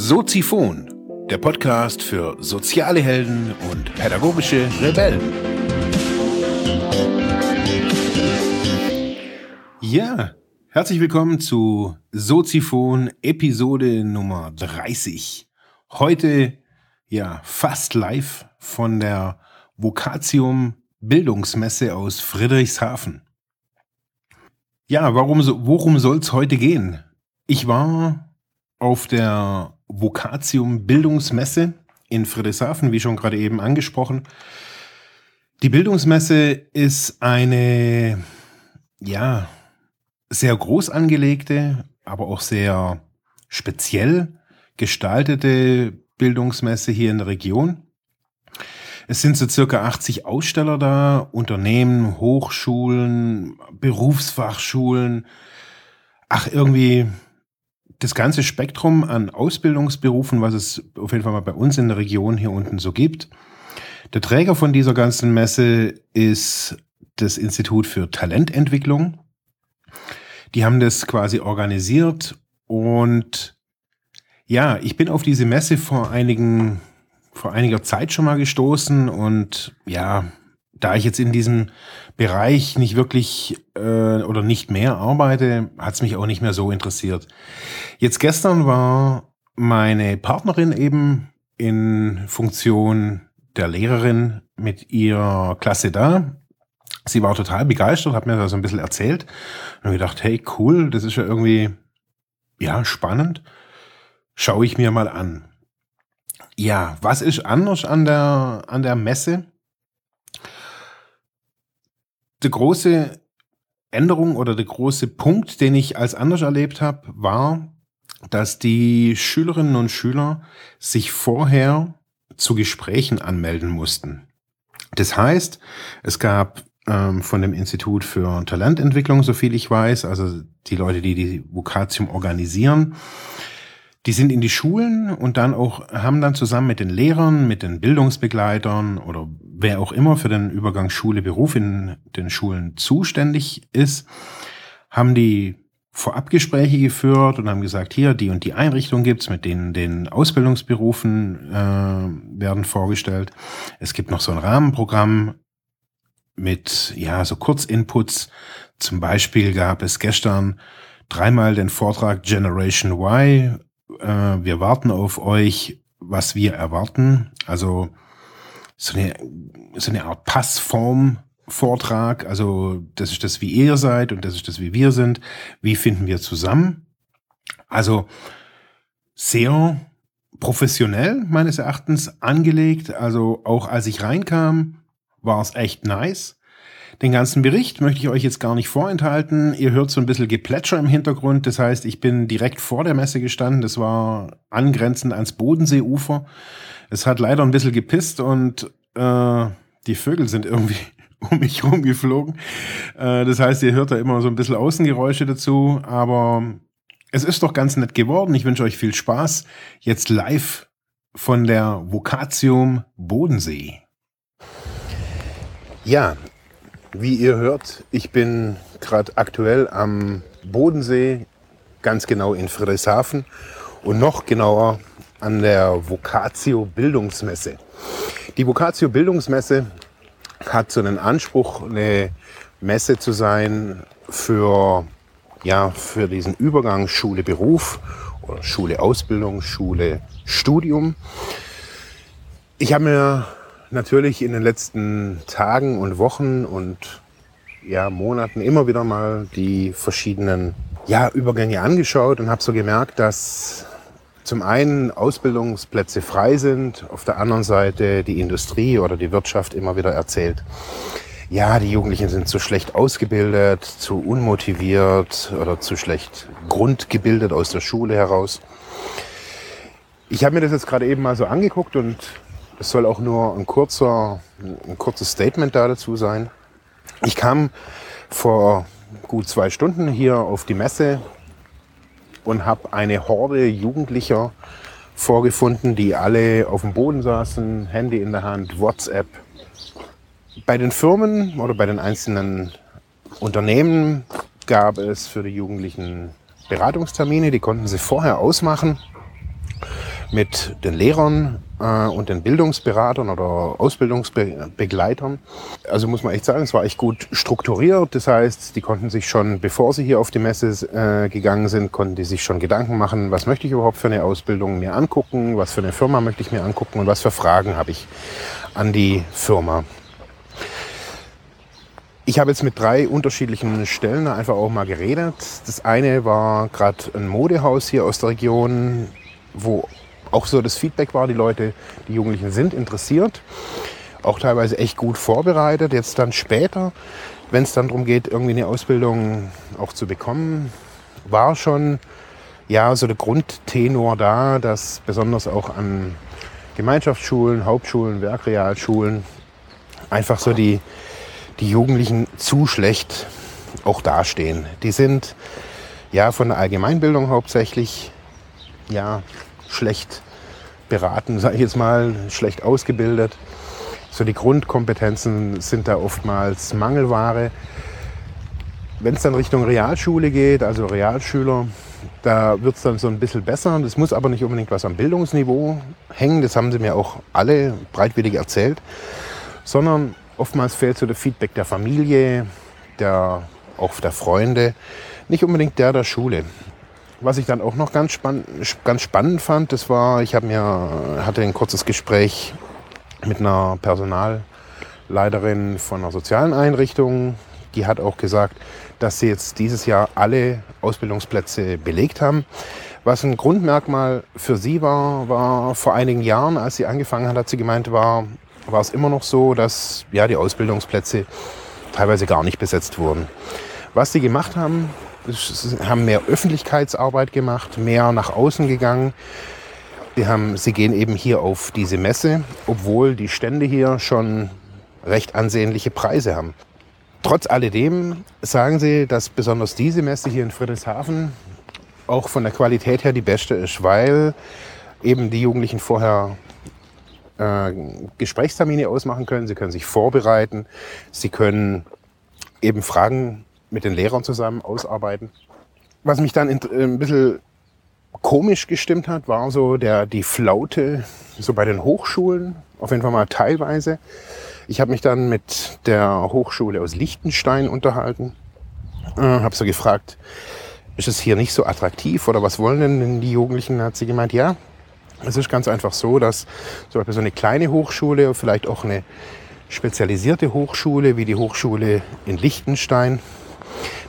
Soziphon, der Podcast für soziale Helden und pädagogische Rebellen. Ja, herzlich willkommen zu Soziphon Episode Nummer 30. Heute ja fast live von der Vokatium Bildungsmesse aus Friedrichshafen. Ja, warum worum soll es heute gehen? Ich war auf der Vokatium Bildungsmesse in Friedrichshafen, wie schon gerade eben angesprochen. Die Bildungsmesse ist eine, ja, sehr groß angelegte, aber auch sehr speziell gestaltete Bildungsmesse hier in der Region. Es sind so circa 80 Aussteller da, Unternehmen, Hochschulen, Berufsfachschulen. Ach, irgendwie das ganze Spektrum an Ausbildungsberufen, was es auf jeden Fall mal bei uns in der Region hier unten so gibt. Der Träger von dieser ganzen Messe ist das Institut für Talententwicklung. Die haben das quasi organisiert und ja, ich bin auf diese Messe vor einigen, vor einiger Zeit schon mal gestoßen und ja, da ich jetzt in diesem Bereich nicht wirklich äh, oder nicht mehr arbeite, hat es mich auch nicht mehr so interessiert. Jetzt gestern war meine Partnerin eben in Funktion der Lehrerin mit ihrer Klasse da. Sie war total begeistert, hat mir da so ein bisschen erzählt und gedacht, hey, cool, das ist ja irgendwie, ja, spannend. Schaue ich mir mal an. Ja, was ist anders an der, an der Messe? Die große Änderung oder der große Punkt, den ich als anders erlebt habe, war, dass die Schülerinnen und Schüler sich vorher zu Gesprächen anmelden mussten. Das heißt, es gab ähm, von dem Institut für Talententwicklung, so viel ich weiß, also die Leute, die die Vokatium organisieren, die sind in die Schulen und dann auch, haben dann zusammen mit den Lehrern, mit den Bildungsbegleitern oder wer auch immer für den Übergang Schule, Beruf in den Schulen zuständig ist, haben die Vorabgespräche geführt und haben gesagt, hier, die und die Einrichtung gibt's, mit denen den Ausbildungsberufen äh, werden vorgestellt. Es gibt noch so ein Rahmenprogramm mit, ja, so Kurzinputs. Zum Beispiel gab es gestern dreimal den Vortrag Generation Y. Äh, wir warten auf euch, was wir erwarten. Also so eine, so eine Art Passform Vortrag. Also das ist das, wie ihr seid und das ist das, wie wir sind. Wie finden wir zusammen? Also sehr professionell meines Erachtens angelegt. Also auch als ich reinkam, war es echt nice. Den ganzen Bericht möchte ich euch jetzt gar nicht vorenthalten. Ihr hört so ein bisschen Geplätscher im Hintergrund. Das heißt, ich bin direkt vor der Messe gestanden. Das war angrenzend ans Bodenseeufer. Es hat leider ein bisschen gepisst und äh, die Vögel sind irgendwie um mich rumgeflogen. Äh, das heißt, ihr hört da immer so ein bisschen Außengeräusche dazu, aber es ist doch ganz nett geworden. Ich wünsche euch viel Spaß. Jetzt live von der Vokatium Bodensee. Ja, wie ihr hört, ich bin gerade aktuell am Bodensee, ganz genau in Friedrichshafen und noch genauer an der Vocatio Bildungsmesse. Die Vocatio Bildungsmesse hat so einen Anspruch, eine Messe zu sein für, ja, für diesen Übergang Schule-Beruf oder Schule-Ausbildung, Schule-Studium. Ich habe mir natürlich in den letzten Tagen und Wochen und ja, Monaten immer wieder mal die verschiedenen ja, Übergänge angeschaut und habe so gemerkt, dass zum einen Ausbildungsplätze frei sind, auf der anderen Seite die Industrie oder die Wirtschaft immer wieder erzählt, ja, die Jugendlichen sind zu schlecht ausgebildet, zu unmotiviert oder zu schlecht grundgebildet aus der Schule heraus. Ich habe mir das jetzt gerade eben mal so angeguckt und es soll auch nur ein kurzer, ein kurzes Statement da dazu sein. Ich kam vor gut zwei Stunden hier auf die Messe und habe eine Horde Jugendlicher vorgefunden, die alle auf dem Boden saßen, Handy in der Hand, WhatsApp. Bei den Firmen oder bei den einzelnen Unternehmen gab es für die Jugendlichen Beratungstermine, die konnten sie vorher ausmachen mit den Lehrern äh, und den Bildungsberatern oder Ausbildungsbegleitern. Also muss man echt sagen, es war echt gut strukturiert. Das heißt, die konnten sich schon, bevor sie hier auf die Messe äh, gegangen sind, konnten die sich schon Gedanken machen, was möchte ich überhaupt für eine Ausbildung mir angucken, was für eine Firma möchte ich mir angucken und was für Fragen habe ich an die Firma. Ich habe jetzt mit drei unterschiedlichen Stellen einfach auch mal geredet. Das eine war gerade ein Modehaus hier aus der Region, wo auch so das Feedback war, die Leute, die Jugendlichen sind interessiert, auch teilweise echt gut vorbereitet. Jetzt dann später, wenn es dann darum geht, irgendwie eine Ausbildung auch zu bekommen, war schon ja so der Grundtenor da, dass besonders auch an Gemeinschaftsschulen, Hauptschulen, Werkrealschulen einfach so die, die Jugendlichen zu schlecht auch dastehen. Die sind ja von der Allgemeinbildung hauptsächlich ja schlecht beraten, sage ich jetzt mal, schlecht ausgebildet. So die Grundkompetenzen sind da oftmals Mangelware. Wenn es dann Richtung Realschule geht, also Realschüler, da wird es dann so ein bisschen besser. Das muss aber nicht unbedingt was am Bildungsniveau hängen, das haben sie mir auch alle breitwillig erzählt, sondern oftmals fehlt so der Feedback der Familie, der, auch der Freunde, nicht unbedingt der der Schule. Was ich dann auch noch ganz, spann ganz spannend fand, das war, ich mir, hatte ein kurzes Gespräch mit einer Personalleiterin von einer sozialen Einrichtung. Die hat auch gesagt, dass sie jetzt dieses Jahr alle Ausbildungsplätze belegt haben. Was ein Grundmerkmal für sie war, war vor einigen Jahren, als sie angefangen hat, hat sie gemeint, war, war es immer noch so, dass ja, die Ausbildungsplätze teilweise gar nicht besetzt wurden. Was sie gemacht haben, haben mehr Öffentlichkeitsarbeit gemacht, mehr nach außen gegangen. Sie, haben, sie gehen eben hier auf diese Messe, obwohl die Stände hier schon recht ansehnliche Preise haben. Trotz alledem sagen sie, dass besonders diese Messe hier in Friedrichshafen auch von der Qualität her die beste ist, weil eben die Jugendlichen vorher äh, Gesprächstermine ausmachen können, sie können sich vorbereiten, sie können eben Fragen mit den Lehrern zusammen ausarbeiten. Was mich dann äh, ein bisschen komisch gestimmt hat, war so der, die Flaute so bei den Hochschulen, auf jeden Fall mal teilweise. Ich habe mich dann mit der Hochschule aus Liechtenstein unterhalten, äh, habe so gefragt, ist es hier nicht so attraktiv oder was wollen denn die Jugendlichen? Hat sie gemeint, ja, es ist ganz einfach so, dass so eine kleine Hochschule, vielleicht auch eine spezialisierte Hochschule wie die Hochschule in Liechtenstein,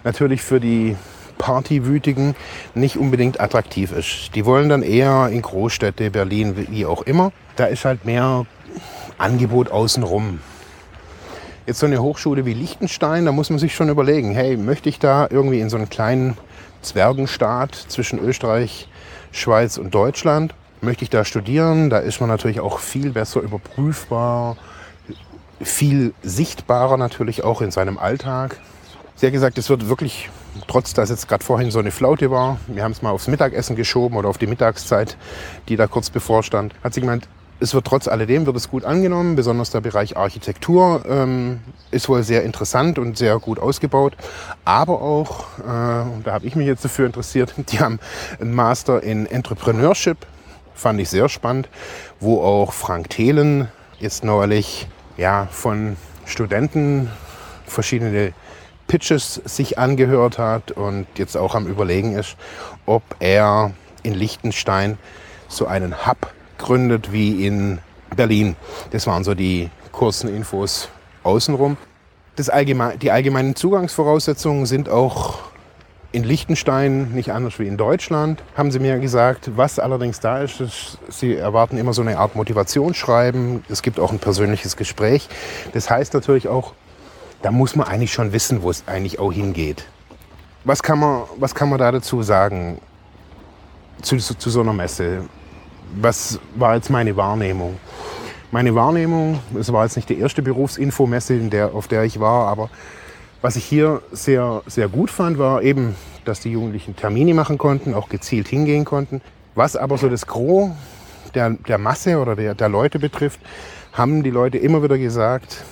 natürlich für die Partywütigen nicht unbedingt attraktiv ist. Die wollen dann eher in Großstädte, Berlin, wie auch immer. Da ist halt mehr Angebot außenrum. Jetzt so eine Hochschule wie Liechtenstein, da muss man sich schon überlegen, hey, möchte ich da irgendwie in so einen kleinen Zwergenstaat zwischen Österreich, Schweiz und Deutschland, möchte ich da studieren? Da ist man natürlich auch viel besser überprüfbar, viel sichtbarer natürlich auch in seinem Alltag. Sie hat gesagt, es wird wirklich, trotz dass jetzt gerade vorhin so eine Flaute war, wir haben es mal aufs Mittagessen geschoben oder auf die Mittagszeit, die da kurz bevorstand, hat sie gemeint, es wird trotz alledem wird es gut angenommen, besonders der Bereich Architektur ähm, ist wohl sehr interessant und sehr gut ausgebaut. Aber auch, äh, da habe ich mich jetzt dafür interessiert, die haben einen Master in Entrepreneurship, fand ich sehr spannend, wo auch Frank Thelen jetzt neulich ja, von Studenten verschiedene Pitches sich angehört hat und jetzt auch am Überlegen ist, ob er in Liechtenstein so einen Hub gründet wie in Berlin. Das waren so die kurzen Infos außenrum. Das allgemein, die allgemeinen Zugangsvoraussetzungen sind auch in Liechtenstein nicht anders wie in Deutschland, haben sie mir gesagt. Was allerdings da ist, ist, sie erwarten immer so eine Art Motivationsschreiben. Es gibt auch ein persönliches Gespräch. Das heißt natürlich auch, da muss man eigentlich schon wissen, wo es eigentlich auch hingeht. Was kann man, was kann man da dazu sagen zu, zu, zu so einer Messe? Was war jetzt meine Wahrnehmung? Meine Wahrnehmung, es war jetzt nicht die erste Berufsinfomesse, in der, auf der ich war, aber was ich hier sehr, sehr gut fand, war eben, dass die Jugendlichen Termine machen konnten, auch gezielt hingehen konnten. Was aber so das Gros der, der Masse oder der, der Leute betrifft, haben die Leute immer wieder gesagt,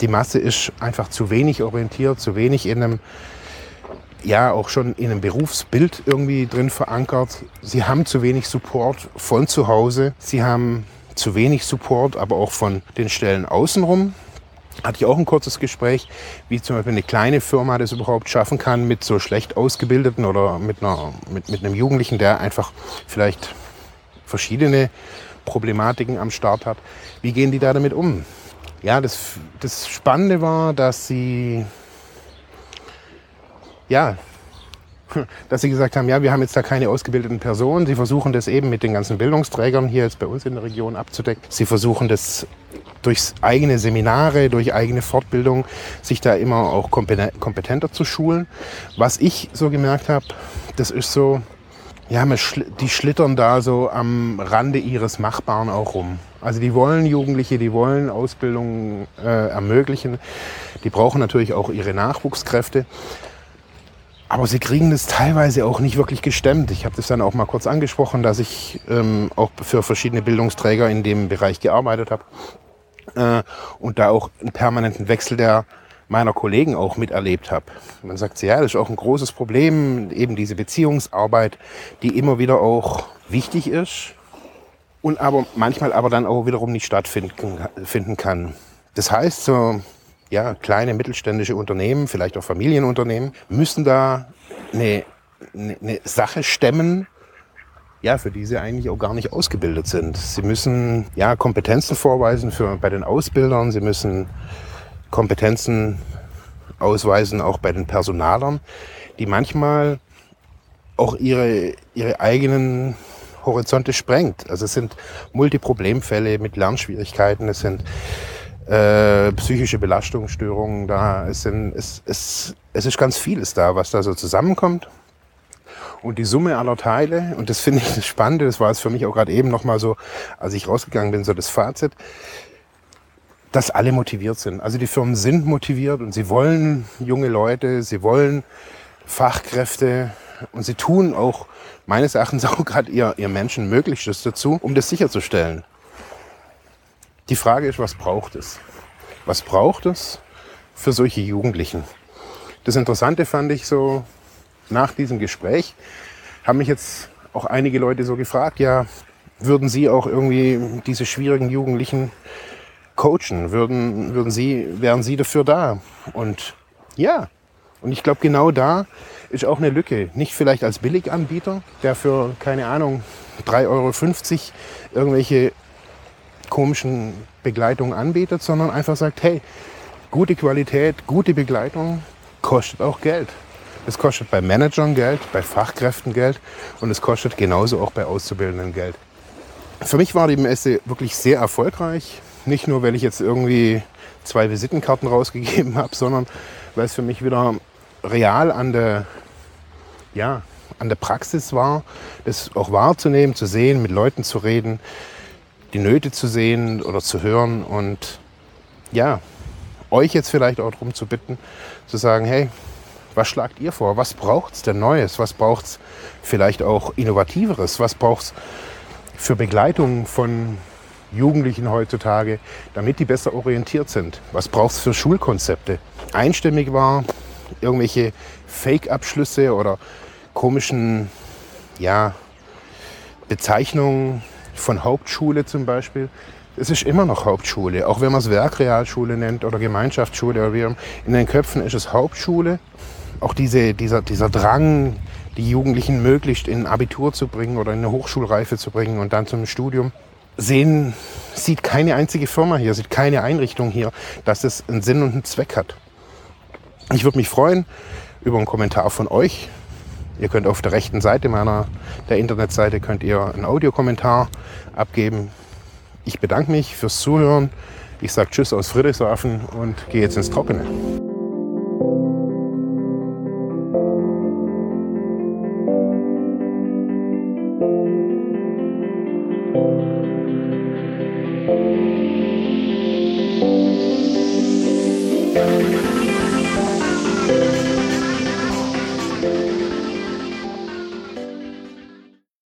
Die Masse ist einfach zu wenig orientiert, zu wenig in einem, ja, auch schon in einem Berufsbild irgendwie drin verankert. Sie haben zu wenig Support von zu Hause. Sie haben zu wenig Support, aber auch von den Stellen außenrum. Hatte ich auch ein kurzes Gespräch, wie zum Beispiel eine kleine Firma das überhaupt schaffen kann mit so schlecht ausgebildeten oder mit, einer, mit, mit einem Jugendlichen, der einfach vielleicht verschiedene Problematiken am Start hat. Wie gehen die da damit um? Ja, das, das Spannende war, dass sie ja, dass sie gesagt haben, ja, wir haben jetzt da keine ausgebildeten Personen. Sie versuchen das eben mit den ganzen Bildungsträgern hier jetzt bei uns in der Region abzudecken. Sie versuchen das durch eigene Seminare, durch eigene Fortbildung, sich da immer auch kompetenter zu schulen. Was ich so gemerkt habe, das ist so, ja, die schlittern da so am Rande ihres Machbaren auch rum. Also die wollen Jugendliche, die wollen Ausbildung äh, ermöglichen. Die brauchen natürlich auch ihre Nachwuchskräfte. Aber sie kriegen das teilweise auch nicht wirklich gestemmt. Ich habe das dann auch mal kurz angesprochen, dass ich ähm, auch für verschiedene Bildungsträger in dem Bereich gearbeitet habe äh, und da auch einen permanenten Wechsel der meiner Kollegen auch miterlebt habe. Man sagt, ja, das ist auch ein großes Problem, eben diese Beziehungsarbeit, die immer wieder auch wichtig ist und aber manchmal aber dann auch wiederum nicht stattfinden finden kann. Das heißt, so ja, kleine mittelständische Unternehmen, vielleicht auch Familienunternehmen, müssen da eine, eine, eine Sache stemmen, ja, für die sie eigentlich auch gar nicht ausgebildet sind. Sie müssen ja Kompetenzen vorweisen für, bei den Ausbildern, sie müssen Kompetenzen ausweisen auch bei den Personalern, die manchmal auch ihre, ihre eigenen Horizonte sprengt. Also es sind Multiproblemfälle mit Lernschwierigkeiten, es sind äh, psychische Belastungsstörungen da. Es, sind, es, es, es ist ganz vieles da, was da so zusammenkommt. Und die Summe aller Teile, und das finde ich das Spannende, das war jetzt für mich auch gerade eben nochmal so, als ich rausgegangen bin, so das Fazit, dass alle motiviert sind. Also die Firmen sind motiviert und sie wollen junge Leute, sie wollen Fachkräfte und sie tun auch meines Erachtens auch gerade ihr, ihr Menschen Möglichstes dazu, um das sicherzustellen. Die Frage ist, was braucht es? Was braucht es für solche Jugendlichen? Das Interessante fand ich so nach diesem Gespräch, haben mich jetzt auch einige Leute so gefragt, ja, würden Sie auch irgendwie diese schwierigen Jugendlichen coachen? Würden, würden Sie, wären Sie dafür da? Und ja, und ich glaube, genau da ist auch eine Lücke. Nicht vielleicht als Billiganbieter, der für, keine Ahnung, 3,50 Euro irgendwelche komischen Begleitung anbietet, sondern einfach sagt, hey, gute Qualität, gute Begleitung kostet auch Geld. Es kostet bei Managern Geld, bei Fachkräften Geld und es kostet genauso auch bei Auszubildenden Geld. Für mich war die Messe wirklich sehr erfolgreich. Nicht nur, weil ich jetzt irgendwie zwei Visitenkarten rausgegeben habe, sondern weil es für mich wieder real an der, ja, an der Praxis war, das auch wahrzunehmen, zu sehen, mit Leuten zu reden, die Nöte zu sehen oder zu hören und ja, euch jetzt vielleicht auch darum zu bitten, zu sagen, hey, was schlagt ihr vor? Was braucht es denn Neues? Was braucht es vielleicht auch Innovativeres? Was braucht es für Begleitung von Jugendlichen heutzutage, damit die besser orientiert sind? Was braucht es für Schulkonzepte? Einstimmig war irgendwelche Fake-Abschlüsse oder komischen ja, Bezeichnungen von Hauptschule zum Beispiel. Es ist immer noch Hauptschule, auch wenn man es Werkrealschule nennt oder Gemeinschaftsschule. Oder wie, in den Köpfen ist es Hauptschule. Auch diese, dieser, dieser Drang, die Jugendlichen möglichst in ein Abitur zu bringen oder in eine Hochschulreife zu bringen und dann zum Studium, sehen, sieht keine einzige Firma hier, sieht keine Einrichtung hier, dass es einen Sinn und einen Zweck hat. Ich würde mich freuen über einen Kommentar von euch, Ihr könnt auf der rechten Seite meiner der Internetseite könnt ihr einen Audiokommentar abgeben. Ich bedanke mich fürs Zuhören. Ich sage Tschüss aus Friedrichshafen und gehe jetzt ins Trockene.